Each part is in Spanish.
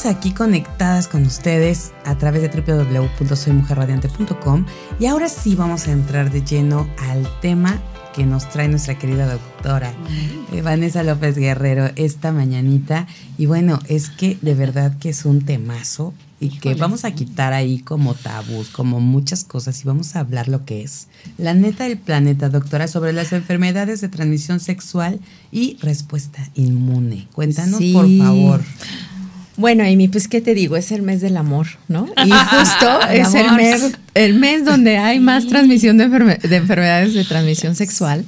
Seguimos aquí conectadas con ustedes a través de www.soymujerradiante.com y ahora sí vamos a entrar de lleno al tema que nos trae nuestra querida doctora eh, Vanessa López Guerrero esta mañanita. Y bueno, es que de verdad que es un temazo y que vamos a quitar ahí como tabús, como muchas cosas y vamos a hablar lo que es la neta del planeta, doctora, sobre las enfermedades de transmisión sexual y respuesta inmune. Cuéntanos, por favor. Bueno, Amy, pues qué te digo, es el mes del amor, ¿no? Y justo es el mes, el mes donde hay más transmisión de, enfermedades de transmisión sexual.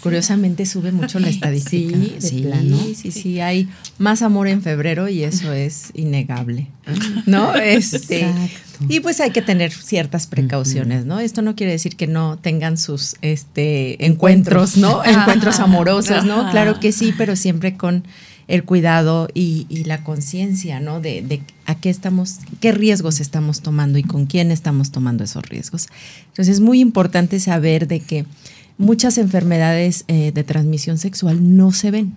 Curiosamente sube mucho la estadística. Sí, sí, sí, sí, hay más amor en febrero y eso es innegable, ¿no? Este, y pues hay que tener ciertas precauciones, ¿no? Esto no quiere decir que no tengan sus este, encuentros, ¿no? Encuentros amorosos, ¿no? Claro que sí, pero siempre con el cuidado y, la conciencia, ¿no? De, a qué estamos, qué riesgos estamos tomando y con quién estamos tomando esos riesgos. Entonces es muy importante saber de que muchas enfermedades eh, de transmisión sexual no se ven.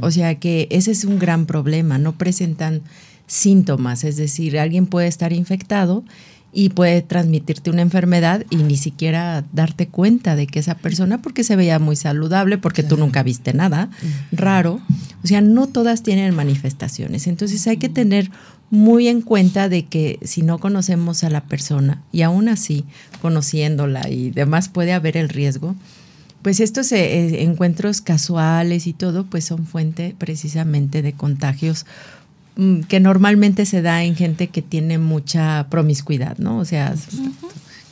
O sea que ese es un gran problema, no presentan síntomas, es decir, alguien puede estar infectado y puede transmitirte una enfermedad y ni siquiera darte cuenta de que esa persona, porque se veía muy saludable, porque tú nunca viste nada raro. O sea, no todas tienen manifestaciones. Entonces hay que tener muy en cuenta de que si no conocemos a la persona y aún así conociéndola y demás puede haber el riesgo, pues estos eh, encuentros casuales y todo, pues son fuente precisamente de contagios Mm, que normalmente se da en gente que tiene mucha promiscuidad, ¿no? O sea,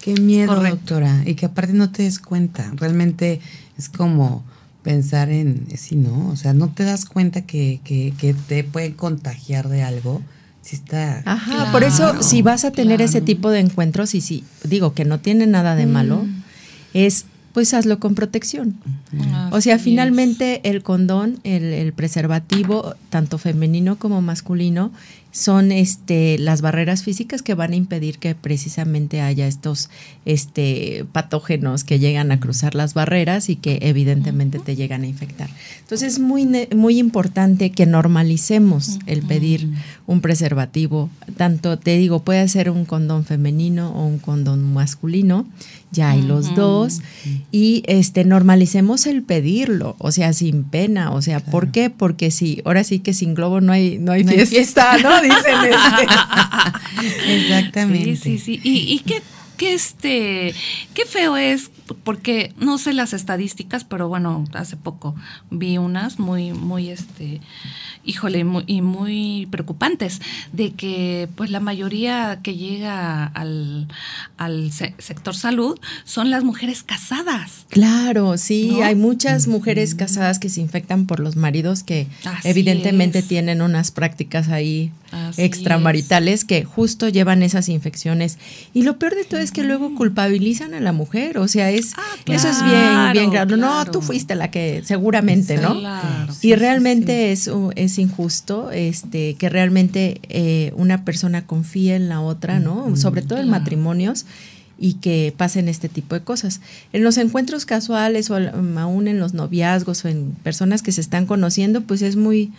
qué miedo, doctora, y que aparte no te des cuenta, realmente es como pensar en, sí, ¿no? O sea, no te das cuenta que, que, que te pueden contagiar de algo. Si está Ajá, por eso si vas a tener ese tipo de encuentros y si digo que no tiene nada de malo, mm. es pues hazlo con protección. o sea, finalmente el condón, el, preservativo, tanto femenino como masculino, son este, las barreras físicas que van a impedir que precisamente haya estos este, patógenos que llegan a cruzar las barreras y que evidentemente te llegan a infectar. Entonces es muy, muy importante que normalicemos el pedir un preservativo. Tanto te digo, puede ser un condón femenino o un condón masculino, ya hay los dos, y este, normalicemos el pedirlo, o sea, sin pena, o sea, ¿por qué? Porque si, ahora sí que sin globo no hay, no hay, fiesta, ¿no? Dicen este. Exactamente. Sí, sí, sí. ¿Y, y qué, qué, este, qué feo es porque no sé las estadísticas, pero bueno, hace poco vi unas muy, muy, este, híjole, muy, y muy preocupantes, de que pues la mayoría que llega al, al sector salud son las mujeres casadas. Claro, sí, hay muchas mujeres casadas que se infectan por los maridos que evidentemente tienen unas prácticas ahí extramaritales que justo llevan esas infecciones. Y lo peor de todo es que luego culpabilizan a la mujer, o sea, Ah, eso es bien, bien grave. No, tú fuiste la que, seguramente, ¿no? y realmente Es, es injusto este, que realmente eh, una persona confíe en la otra, ¿no? Sobre todo en matrimonios y que pasen este tipo de cosas. En los encuentros casuales o aún en los noviazgos o en personas que se están conociendo, pues es muy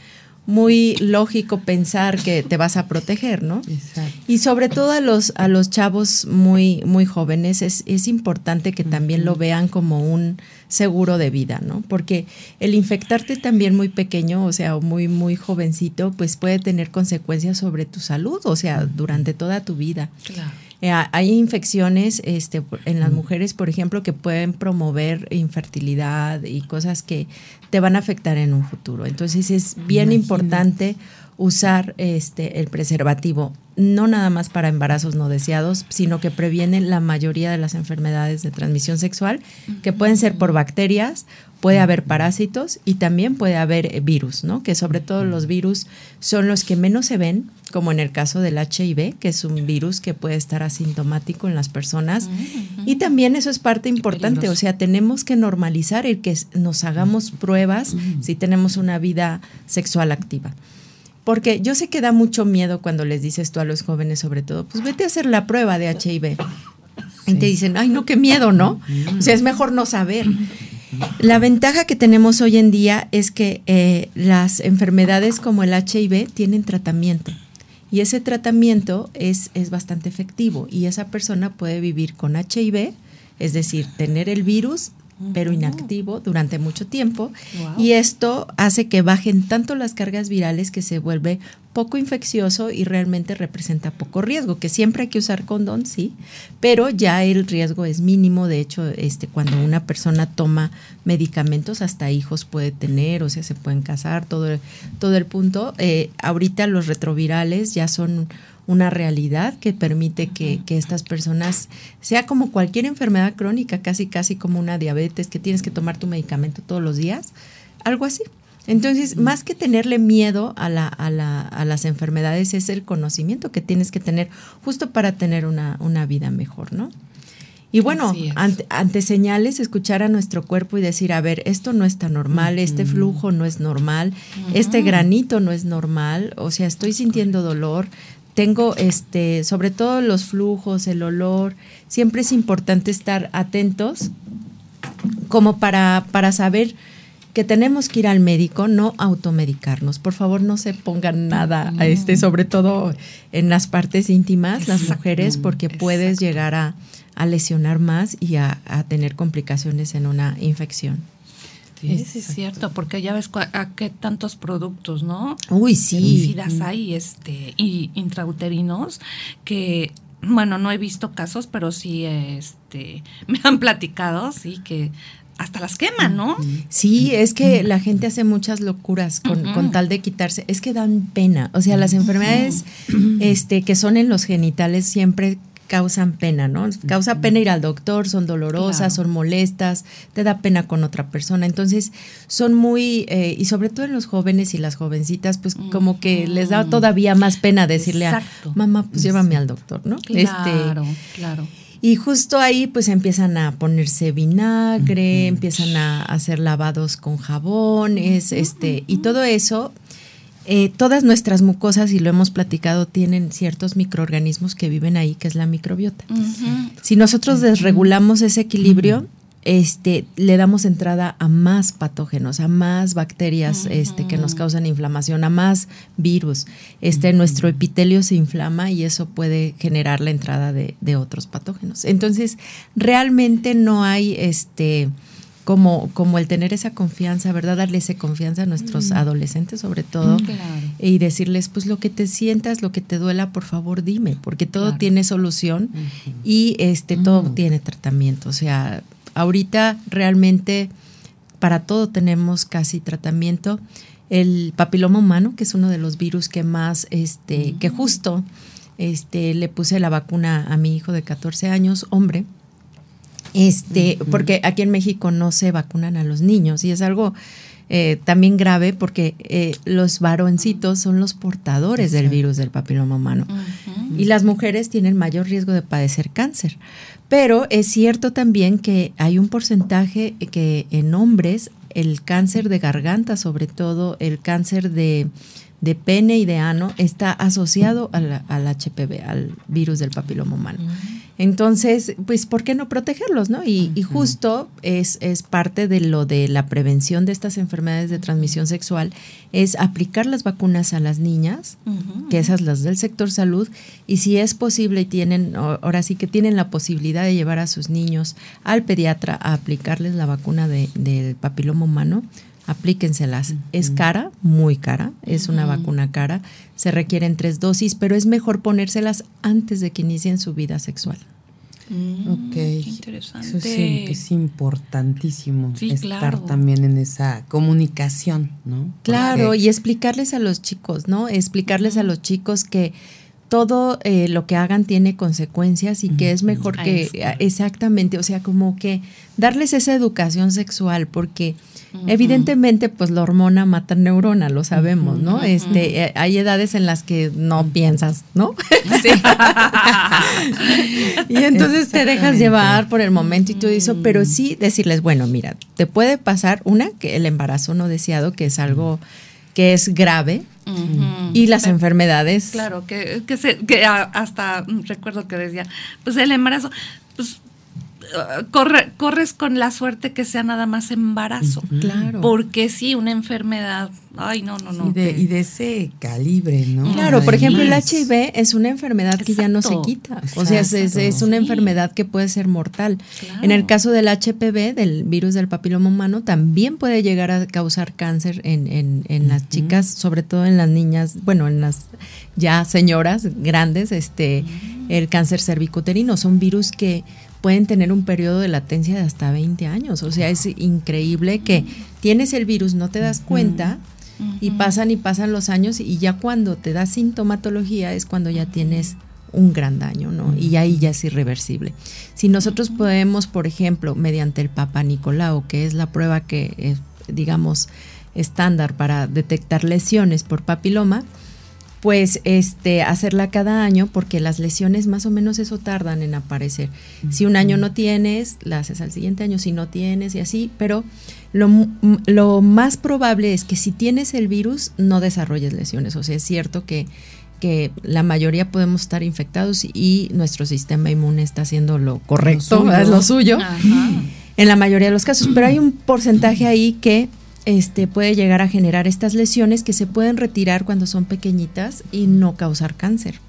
muy lógico pensar que te vas a proteger, ¿no? Exacto. Y sobre todo a los, a los chavos muy, muy jóvenes es, es importante que también lo vean como un seguro de vida, ¿no? Porque el infectarte también muy pequeño, o sea, muy, muy jovencito, pues puede tener consecuencias sobre tu salud, o sea, durante toda tu vida. Claro. Eh, hay infecciones este, en las mujeres, por ejemplo, que pueden promover infertilidad y cosas que te van a afectar en un futuro. Entonces es bien importante usar este, el preservativo, no nada más para embarazos no deseados, sino que previene la mayoría de las enfermedades de transmisión sexual, que pueden ser por bacterias, puede haber parásitos y también puede haber virus, ¿no? Que sobre todo los virus son los que menos se ven, como en el caso del HIV, que es un virus que puede estar asintomático en las personas. Y también eso es parte importante, o sea, tenemos que normalizar el que nos hagamos pruebas si tenemos una vida sexual activa. Porque yo sé que da mucho miedo cuando les dices tú a los jóvenes, sobre todo, pues vete a hacer la prueba de HIV. Y te dicen, ay, no, qué miedo, ¿no? O sea, es mejor no saber. La ventaja que tenemos hoy en día es que eh, las enfermedades como el HIV tienen tratamiento. Y ese tratamiento es, es bastante efectivo y esa persona puede vivir con HIV, es decir, tener el virus pero inactivo durante mucho tiempo. Y esto hace que bajen tanto las cargas virales que se vuelve poco infeccioso y realmente representa poco riesgo, que siempre hay que usar condón, sí, pero ya el riesgo es mínimo, de hecho, este cuando una persona toma medicamentos hasta hijos puede tener, o sea, se pueden casar, todo, todo el punto. Eh, ahorita los retrovirales ya son una realidad que permite que, estas personas, sea como cualquier enfermedad crónica, casi casi como una diabetes, que tienes que tomar tu medicamento todos los días, algo así. Entonces, más que tenerle miedo a, la, a, la, a, las enfermedades, es el conocimiento que tienes que tener justo para tener una, una vida mejor, ¿no? Y bueno, ante, señales, escuchar a nuestro cuerpo y decir, a ver, esto no está normal, este flujo no es normal, este granito no es normal, o sea, estoy sintiendo dolor, tengo este, sobre todo los flujos, el olor, siempre es importante estar atentos como para, para saber que tenemos que ir al médico, no automedicarnos. Por favor, no se pongan nada, a este, sobre todo en las partes íntimas, las mujeres, porque puedes llegar a, lesionar más y a, tener complicaciones en una infección. Sí, es cierto, porque ya ves a qué tantos productos, ¿no? Uy, sí. hay este, y intrauterinos que bueno, no he visto casos, pero sí este, me han platicado, sí, que hasta las queman, ¿no? Sí, es que la gente hace muchas locuras con, con, tal de quitarse. Es que dan pena. O sea, las enfermedades este, que son en los genitales siempre causan pena, ¿no? Causa pena ir al doctor, son dolorosas, son molestas, te da pena con otra persona. Entonces, son muy, eh, y sobre todo en los jóvenes y las jovencitas, pues como que les da todavía más pena decirle a mamá, pues llévame al doctor, ¿no? Claro, este, claro. Y justo ahí pues empiezan a ponerse vinagre, empiezan a hacer lavados con jabones, este, y todo eso eh, todas nuestras mucosas, y lo hemos platicado, tienen ciertos microorganismos que viven ahí, que es la microbiota. Si nosotros desregulamos ese equilibrio, este, le damos entrada a más patógenos, a más bacterias este, que nos causan inflamación, a más virus. Este, Nuestro epitelio se inflama y eso puede generar la entrada de, de otros patógenos. Entonces, realmente no hay este, como, como el tener esa confianza, ¿verdad? Darle esa confianza a nuestros adolescentes sobre todo y decirles, pues lo que te sientas, lo que te duela, por favor dime, porque todo tiene solución y este todo tiene tratamiento. O sea, ahorita realmente para todo tenemos casi tratamiento. El papiloma humano, que es uno de los virus que más, este, que justo este, le puse la vacuna a mi hijo de 14 años, hombre, este, porque aquí en México no se vacunan a los niños y es algo eh, también grave porque eh, los varoncitos son los portadores del virus del papiloma humano. Y las mujeres tienen mayor riesgo de padecer cáncer. Pero es cierto también que hay un porcentaje que en hombres el cáncer de garganta, sobre todo el cáncer de, pene y de ano, está asociado al, HPV, al virus del papiloma humano. Entonces, pues, ¿por qué no protegerlos, no? Y, justo es, es parte de lo de la prevención de estas enfermedades de transmisión sexual, es aplicar las vacunas a las niñas, que esas las del sector salud, y si es posible y tienen, ahora sí que tienen la posibilidad de llevar a sus niños al pediatra a aplicarles la vacuna de, del papiloma humano, aplíquenselas. Es cara, muy cara, es una vacuna cara, se requieren tres dosis, pero es mejor ponérselas antes de que inicien su vida sexual. Mm, ok, interesante. Eso sí, es importantísimo estar también en esa comunicación, ¿no? Claro, y explicarles a los chicos, ¿no? Explicarles a los chicos que todo eh, lo que hagan tiene consecuencias y que es mejor que exactamente, o sea, como que darles esa educación sexual, porque Evidentemente, pues la hormona mata neurona, lo sabemos, ¿no? Este, eh, hay edades en las que no piensas, ¿no? Sí. y entonces te dejas llevar por el momento y todo eso, pero sí decirles, bueno, mira, te puede pasar una que el embarazo no deseado, que es algo que es grave, y las enfermedades. Claro, que, que, se, que hasta recuerdo que decía, pues el embarazo, pues corre, corres con la suerte que sea nada más embarazo. Claro. Porque sí, una enfermedad, ay, no, no, no. Y de, ese calibre, ¿no? Claro, por ejemplo, el HIV es una enfermedad que ya no se quita. O sea, es, una enfermedad que puede ser mortal. En el caso del HPV, del virus del papiloma humano, también puede llegar a causar cáncer en, en, las chicas, sobre todo en las niñas, bueno, en las ya señoras grandes, este, el cáncer cervicuterino. Son virus que pueden tener un periodo de latencia de hasta 20 años. O sea, es increíble que tienes el virus, no te das cuenta y pasan y pasan los años y ya cuando te da sintomatología es cuando ya tienes un gran daño, ¿no? Y ahí ya es irreversible. Si nosotros podemos, por ejemplo, mediante el Papa Nicolau, que es la prueba que es, digamos, estándar para detectar lesiones por papiloma, pues este hacerla cada año porque las lesiones más o menos eso tardan en aparecer. Si un año no tienes, la haces al siguiente año, si no tienes y así, pero lo, lo más probable es que si tienes el virus no desarrolles lesiones, o sea, es cierto que que la mayoría podemos estar infectados y nuestro sistema inmune está haciendo lo correcto, es lo suyo, en la mayoría de los casos, pero hay un porcentaje ahí que este, puede llegar a generar estas lesiones que se pueden retirar cuando son pequeñitas y no causar cáncer.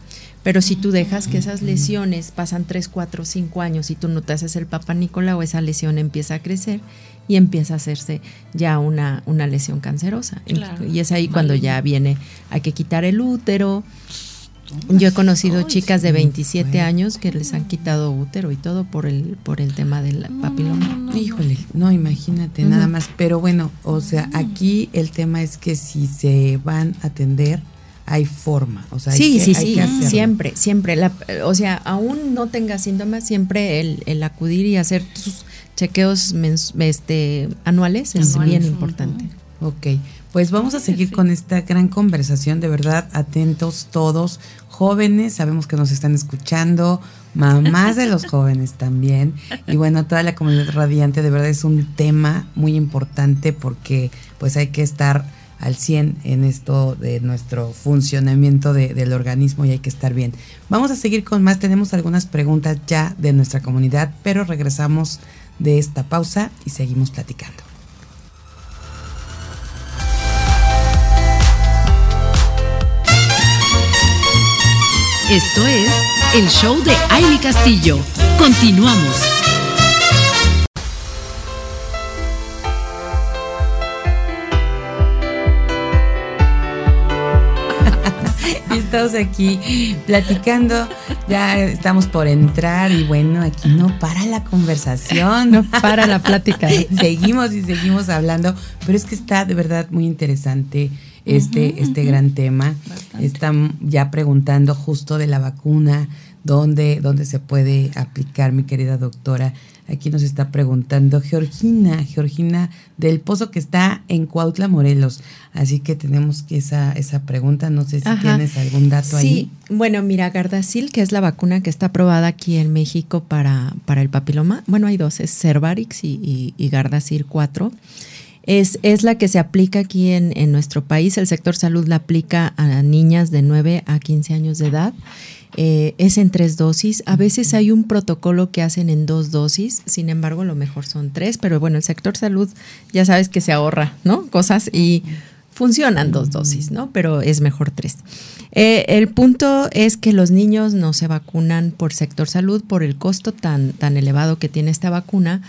Pero si tú dejas que esas lesiones pasan 3, 4, 5 años y tú no te haces el Papa o esa lesión empieza a crecer y empieza a hacerse ya una, una lesión cancerosa. Y es ahí cuando ya viene, hay que quitar el útero, yo he conocido chicas de 27 años que les han quitado útero y todo por el por el tema del papiloma. Híjole, no, imagínate, nada más. Pero bueno, o sea, aquí el tema es que si se van a atender, hay forma. O sea, sí, sí, sí, siempre, siempre. La, o sea, aún no tenga síntomas, siempre el, el acudir y hacer sus chequeos este, anuales es bien importante. Ok, pues vamos a seguir con esta gran conversación, de verdad, atentos todos, jóvenes, sabemos que nos están escuchando, mamás de los jóvenes también, y bueno, toda la comunidad radiante, de verdad es un tema muy importante porque pues hay que estar al 100 en esto de nuestro funcionamiento del organismo y hay que estar bien. Vamos a seguir con más, tenemos algunas preguntas ya de nuestra comunidad, pero regresamos de esta pausa y seguimos platicando. Esto es el show de Aile Castillo. Continuamos. Estamos aquí platicando, ya estamos por entrar y bueno, aquí no para la conversación. No para la plática. seguimos y seguimos hablando, pero es que está de verdad muy interesante este, este gran tema. Están ya preguntando justo de la vacuna, dónde, dónde se puede aplicar, mi querida doctora. Aquí nos está preguntando Georgina, Georgina del Pozo que está en Cuautla, Morelos. Así que tenemos que esa, esa pregunta, no sé si tienes algún dato ahí. Sí, bueno, mira, Gardasil, que es la vacuna que está aprobada aquí en México para, para el papiloma. Bueno, hay dos, es Cervarix y, y, y Gardasil 4 Es, es la que se aplica aquí en, en nuestro país. El sector salud la aplica a niñas de 9 a 15 años de edad. Eh, es en tres dosis. A veces hay un protocolo que hacen en dos dosis, sin embargo, lo mejor son tres, pero bueno, el sector salud ya sabes que se ahorra, ¿no? Cosas y funcionan dos dosis, ¿no? Pero es mejor tres. Eh, el punto es que los niños no se vacunan por sector salud por el costo tan, tan elevado que tiene esta vacuna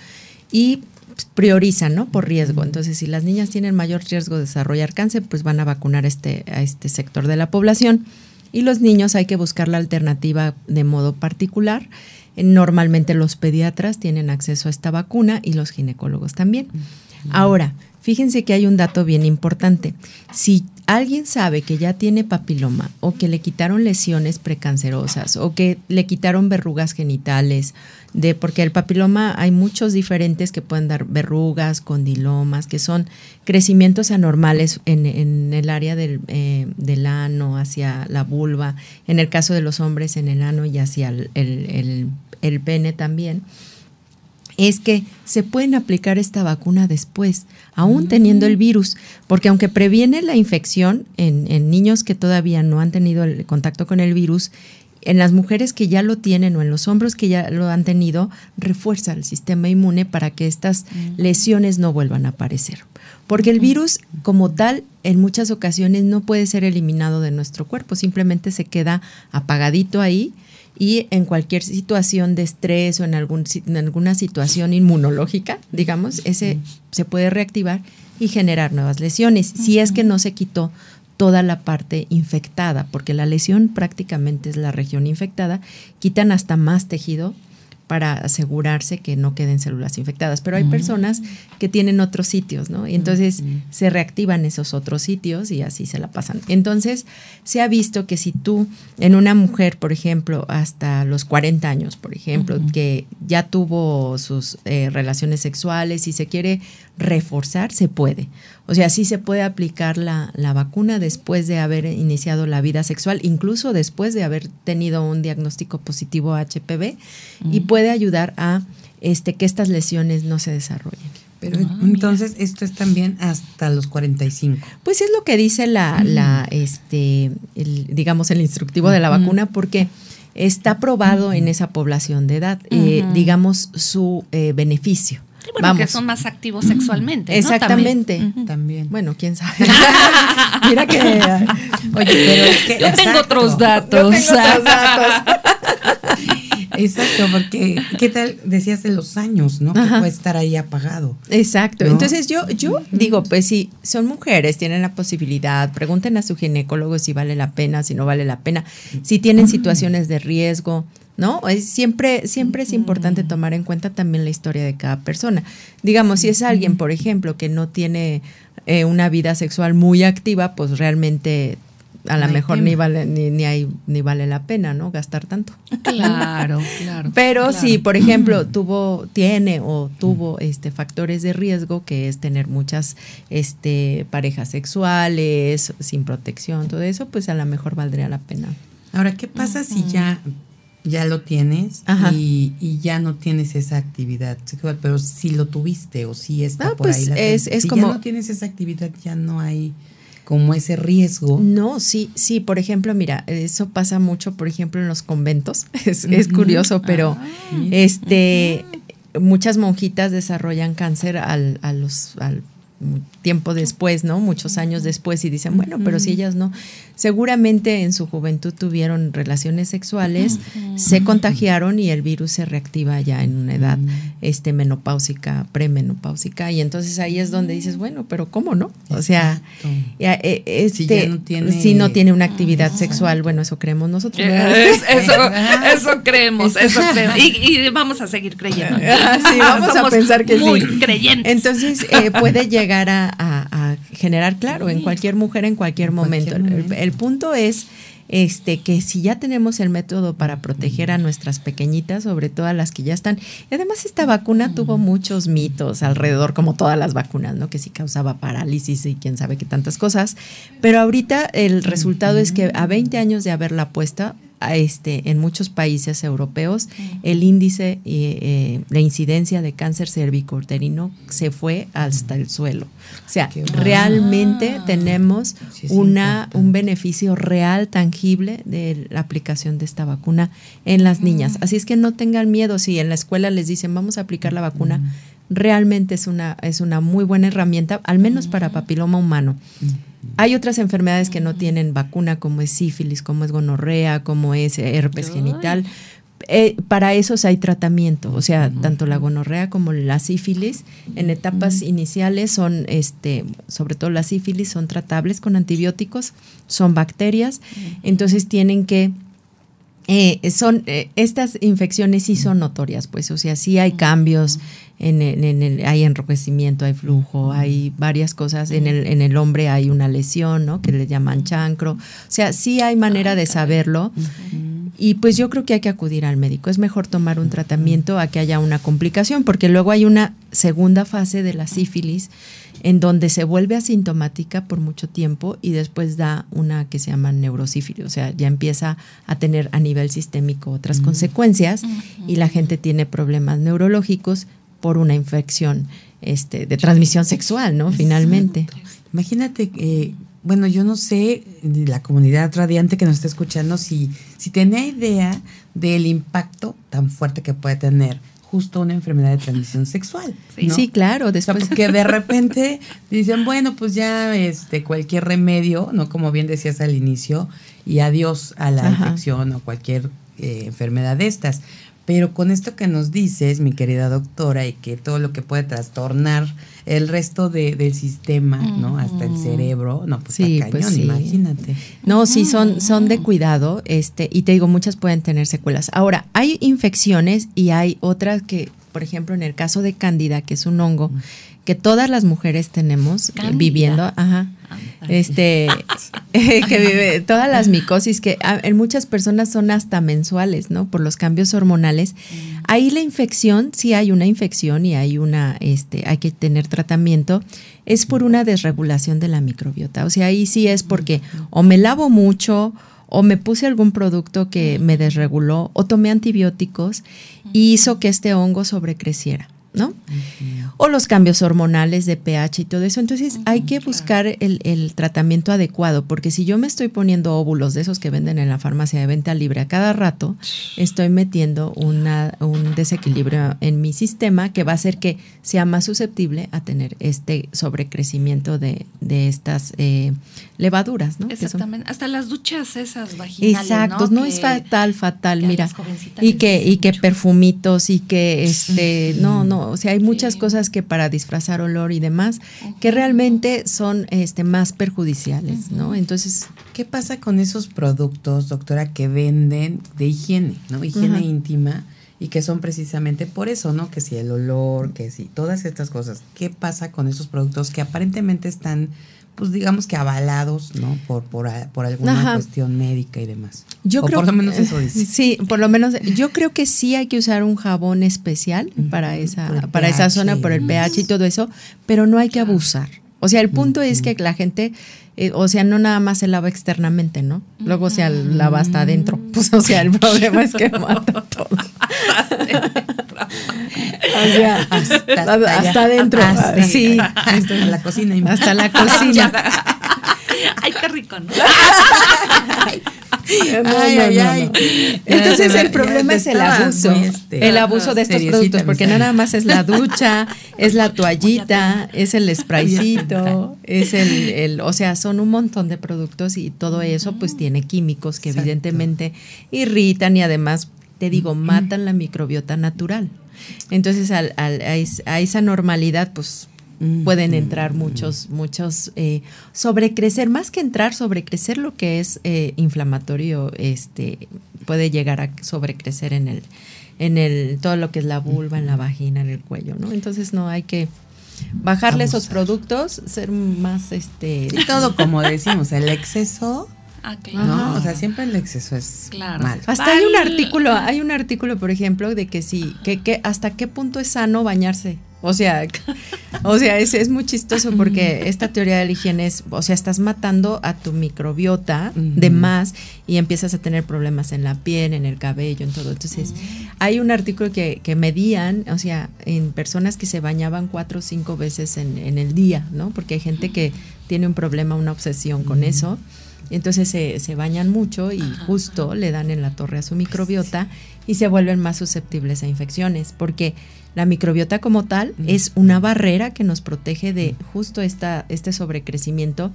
y priorizan, ¿no? Por riesgo. Entonces, si las niñas tienen mayor riesgo de desarrollar cáncer, pues van a vacunar este, a este sector de la población. Y los niños hay que buscar la alternativa de modo particular. Normalmente los pediatras tienen acceso a esta vacuna y los ginecólogos también. Ahora, fíjense que hay un dato bien importante. Si alguien sabe que ya tiene papiloma o que le quitaron lesiones precancerosas o que le quitaron verrugas genitales, de porque el papiloma hay muchos diferentes que pueden dar verrugas, condilomas, que son crecimientos anormales en, el área del, eh, del, ano, hacia la vulva, en el caso de los hombres en el ano y hacia el, el pene también es que se pueden aplicar esta vacuna después, aún teniendo el virus, porque aunque previene la infección en, niños que todavía no han tenido el contacto con el virus, en las mujeres que ya lo tienen o en los hombros que ya lo han tenido, refuerza el sistema inmune para que estas lesiones no vuelvan a aparecer. Porque el virus como tal en muchas ocasiones no puede ser eliminado de nuestro cuerpo, simplemente se queda apagadito ahí y en cualquier situación de estrés o en, algún, en alguna situación inmunológica, digamos, ese se puede reactivar y generar nuevas lesiones, si es que no se quitó toda la parte infectada, porque la lesión prácticamente es la región infectada, quitan hasta más tejido para asegurarse que no queden células infectadas. Pero hay personas que tienen otros sitios, ¿no? Y entonces se reactivan esos otros sitios y así se la pasan. Entonces, se ha visto que si tú en una mujer, por ejemplo, hasta los 40 años, por ejemplo, que ya tuvo sus eh, relaciones sexuales y se quiere reforzar, se puede. O sea, sí se puede aplicar la, la, vacuna después de haber iniciado la vida sexual, incluso después de haber tenido un diagnóstico positivo HPV, y puede ayudar a este, que estas lesiones no se desarrollen. Pero ah, entonces esto es también hasta los 45. Pues es lo que dice la, la este, el, digamos, el instructivo de la vacuna, porque está probado en esa población de edad, eh, digamos, su eh, beneficio bueno, que son más activos sexualmente. Exactamente. También. Bueno, quién sabe. Mira que. Oye, pero es que. Yo tengo otros datos. Yo tengo otros datos. Exacto, porque ¿qué tal decías de los años, no? Que puede estar ahí apagado. Exacto. Entonces yo yo digo, pues si son mujeres, tienen la posibilidad, pregunten a su ginecólogo si vale la pena, si no vale la pena, si tienen situaciones de riesgo, ¿no? Es siempre, siempre es importante tomar en cuenta también la historia de cada persona. Digamos, si es alguien, por ejemplo, que no tiene eh, una vida sexual muy activa, pues realmente a lo mejor ni vale ni, ni, hay, ni vale la pena, ¿no? Gastar tanto. Claro, claro. Pero si, por ejemplo, tuvo, tiene o tuvo este factores de riesgo, que es tener muchas este, parejas sexuales, sin protección, todo eso, pues a lo mejor valdría la pena. Ahora, ¿qué pasa si ya ya lo tienes y, y, ya no tienes esa actividad sexual, pero si lo tuviste o si está por ahí. Pues es, es si como, ya no tienes esa actividad, ya no hay como ese riesgo. No, sí, sí, por ejemplo, mira, eso pasa mucho, por ejemplo, en los conventos. Es, es curioso, pero ah, este muchas monjitas desarrollan cáncer al, a los, al tiempo después, ¿no? Muchos años después y dicen, bueno, pero si ellas no, seguramente en su juventud tuvieron relaciones sexuales, se contagiaron y el virus se reactiva ya en una edad este menopáusica, premenopáusica y entonces ahí es donde dices, bueno, pero ¿cómo no? O sea, eh, este, si, no tiene, una actividad sexual, bueno, eso creemos nosotros. eso, eso creemos, eso creemos. Y, vamos a seguir creyendo. sí, vamos a pensar que muy sí. creyentes. Entonces eh, puede llegar a, generar, claro, en cualquier mujer, en cualquier momento. El, punto es este, que si ya tenemos el método para proteger a nuestras pequeñitas, sobre todo a las que ya están. Y además esta vacuna tuvo muchos mitos alrededor, como todas las vacunas, ¿no? Que si causaba parálisis y quién sabe qué tantas cosas. Pero ahorita el resultado es que a 20 años de haberla puesta, este, en muchos países europeos el índice eh, de incidencia de cáncer cervicouterino se fue hasta el suelo. O sea, realmente ah. tenemos una, un beneficio real, tangible de la aplicación de esta vacuna en las niñas. Así es que no tengan miedo si en la escuela les dicen vamos a aplicar la vacuna. Realmente es una, es una muy buena herramienta, al menos para papiloma humano. Hay otras enfermedades que no tienen vacuna, como es sífilis, como es gonorrea, como es herpes genital. Eh, para esos hay tratamiento, o sea, tanto la gonorrea como la sífilis en etapas iniciales son, este, sobre todo la sífilis, son tratables con antibióticos, son bacterias, entonces tienen que eh, son eh, estas infecciones sí son notorias, pues, o sea, sí hay cambios en, el, hay enrojecimiento, hay flujo, hay varias cosas. En el, en el hombre hay una lesión, ¿no? Que le llaman chancro. O sea, sí hay manera de saberlo. Y pues yo creo que hay que acudir al médico. Es mejor tomar un tratamiento a que haya una complicación, porque luego hay una segunda fase de la sífilis en donde se vuelve asintomática por mucho tiempo y después da una que se llama neurosífilis, o sea, ya empieza a tener a nivel sistémico otras consecuencias y la gente tiene problemas neurológicos por una infección este, de transmisión sexual, ¿no? Finalmente. Imagínate, eh, bueno, yo no sé, la comunidad radiante que nos está escuchando, si, si tiene idea del impacto tan fuerte que puede tener justo una enfermedad de transmisión sexual. Sí, claro, después. que de repente dicen, bueno, pues ya este cualquier remedio, ¿no? Como bien decías al inicio, y adiós a la infección o cualquier eh, enfermedad de estas. Pero con esto que nos dices, mi querida doctora, y que todo lo que puede trastornar el resto de, del sistema, ¿no? Hasta el cerebro, no, pues sí, pues cañón, imagínate. No, sí, son, son de cuidado, este, y te digo, muchas pueden tener secuelas. Ahora, hay infecciones y hay otras que, por ejemplo, en el caso de Cándida, que es un hongo, que todas las mujeres tenemos eh, viviendo, ajá, este, que vive todas las micosis que en muchas personas son hasta mensuales, ¿no? Por los cambios hormonales. Mm. Ahí la infección, si hay una infección y hay una, este, hay que tener tratamiento, es por una desregulación de la microbiota. O sea, ahí sí es porque o me lavo mucho o me puse algún producto que me desreguló o tomé antibióticos y hizo que este hongo sobrecreciera. ¿no? O los cambios hormonales de pH y todo eso. Entonces hay que buscar el, tratamiento adecuado, porque si yo me estoy poniendo óvulos de esos que venden en la farmacia de venta libre a cada rato, estoy metiendo una, un desequilibrio en mi sistema que va a hacer que sea más susceptible a tener este sobrecrecimiento de, de estas eh, levaduras, ¿no? Exactamente. Hasta las duchas esas vaginales. Exacto, no, es fatal, fatal, mira. Y que, y que perfumitos y que este, no, no o sea, hay muchas cosas que para disfrazar olor y demás que realmente son este más perjudiciales, ¿no? Entonces, ¿qué pasa con esos productos, doctora, que venden de higiene, ¿no? Higiene íntima y que son precisamente por eso, ¿no? Que si el olor, que si todas estas cosas. ¿Qué pasa con esos productos que aparentemente están pues digamos que avalados, ¿no? Por, por, por alguna cuestión médica y demás. Yo creo, por lo menos eso dice. Sí, por lo menos yo creo que sí hay que usar un jabón especial para esa, para esa zona, por el pH y todo eso, pero no hay que abusar. O sea, el punto es que la gente, eh, o sea, no nada más se lava externamente, ¿no? Luego se lava hasta adentro. Pues, o sea, el problema es que mata todo. hasta, adentro. sí, hasta la cocina. Hasta la cocina. Ay, qué rico, ¿no? Entonces el problema es el abuso, este, el abuso de estos productos, porque no nada más es la ducha, es la toallita, es el spraycito, es el, el, o sea, son un montón de productos y todo eso pues tiene químicos que evidentemente irritan y además, te digo, matan la microbiota natural. Entonces, al, al, a, esa normalidad, pues pueden entrar muchos, muchos, eh, sobrecrecer, más que entrar, sobrecrecer lo que es eh, inflamatorio, este, puede llegar a sobrecrecer en el, en el, todo lo que es la vulva, en la vagina, en el cuello, ¿no? Entonces no hay que bajarle esos productos, ser más, este. Y todo como decimos, el exceso Ah, claro. No, o sea, siempre el exceso es claro. malo. Hasta hay un artículo, hay un artículo, por ejemplo, de que sí, que, que hasta qué punto es sano bañarse O sea, o sea, es, es muy chistoso porque esta teoría de la higiene es, o sea, estás matando a tu microbiota de más y empiezas a tener problemas en la piel, en el cabello, en todo. Entonces, hay un artículo que, que medían, o sea, en personas que se bañaban cuatro o cinco veces en, en el día, ¿no? Porque hay gente que tiene un problema, una obsesión con eso. Entonces se, se, bañan mucho y justo le dan en la torre a su microbiota y se vuelven más susceptibles a infecciones, porque la microbiota como tal es una barrera que nos protege de justo esta, este sobrecrecimiento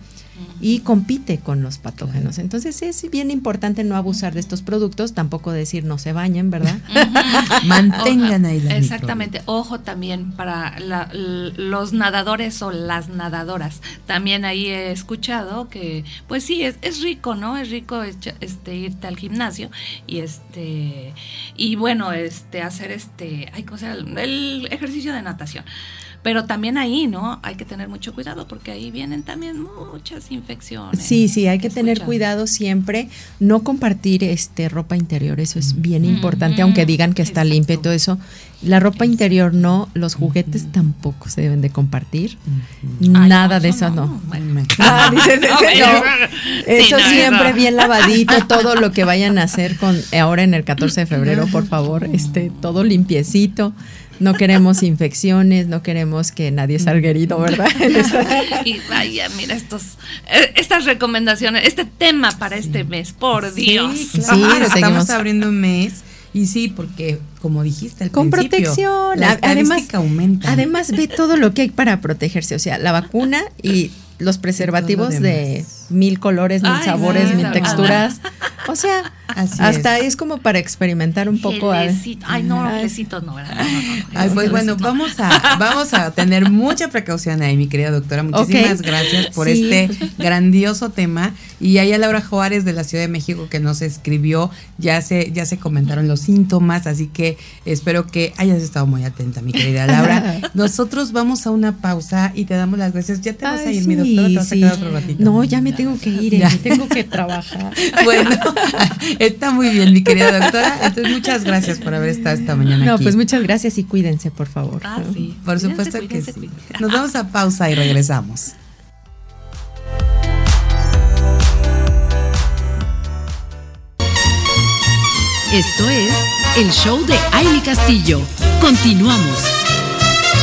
y compite con los patógenos. Entonces es bien importante no abusar de estos productos, tampoco decir no se bañen, ¿verdad? Mantengan ahí la Exactamente. Ojo también para los nadadores o las nadadoras. También ahí he escuchado que, pues sí, es, es rico, ¿no? Es rico este irte al gimnasio y este y bueno, este hacer este, hay cosas, el ejercicio de natación. Pero también ahí, ¿no? Hay que tener mucho cuidado porque ahí vienen también muchas infecciones. Sí, sí, hay que tener cuidado siempre. No compartir este ropa interior, eso es bien importante, aunque digan que está limpia y todo eso. La ropa interior no, los juguetes tampoco se deben de compartir. Nada de eso no. Ah, dices, Eso siempre bien lavadito, todo lo que vayan a hacer con ahora en el 14 de febrero, por favor, este todo limpiecito no queremos infecciones, no queremos que nadie salga herido, ¿verdad? y vaya, mira estos, eh, estas recomendaciones, este tema para este mes, por Dios. Sí, claro, estamos abriendo un mes. Y sí, porque como dijiste al Con protección, además, aumenta. además ve todo lo que hay para protegerse, o sea, la vacuna y los preservativos de mil colores, mil sabores, mil texturas. O sea, hasta es. como para experimentar un poco. Ay, no, no, no, Ay, pues bueno, vamos a, vamos a tener mucha precaución ahí, mi querida doctora. Muchísimas gracias por este grandioso tema. Y ahí a Laura Juárez de la Ciudad de México que nos escribió, ya se, ya se comentaron los síntomas, así que espero que hayas estado muy atenta, mi querida Laura. Nosotros vamos a una pausa y te damos las gracias. Ya te vas a ir, mi doctora, te vas a quedar otro ratito. No, ya me tengo que ir, ya. tengo que trabajar. bueno, está muy bien, mi querida doctora. Entonces, muchas gracias por haber estado esta mañana no, pues muchas gracias y cuídense, por favor. Ah, sí. Por supuesto que sí. Nos vamos a pausa y regresamos. Esto es el show de Aile Castillo. Continuamos.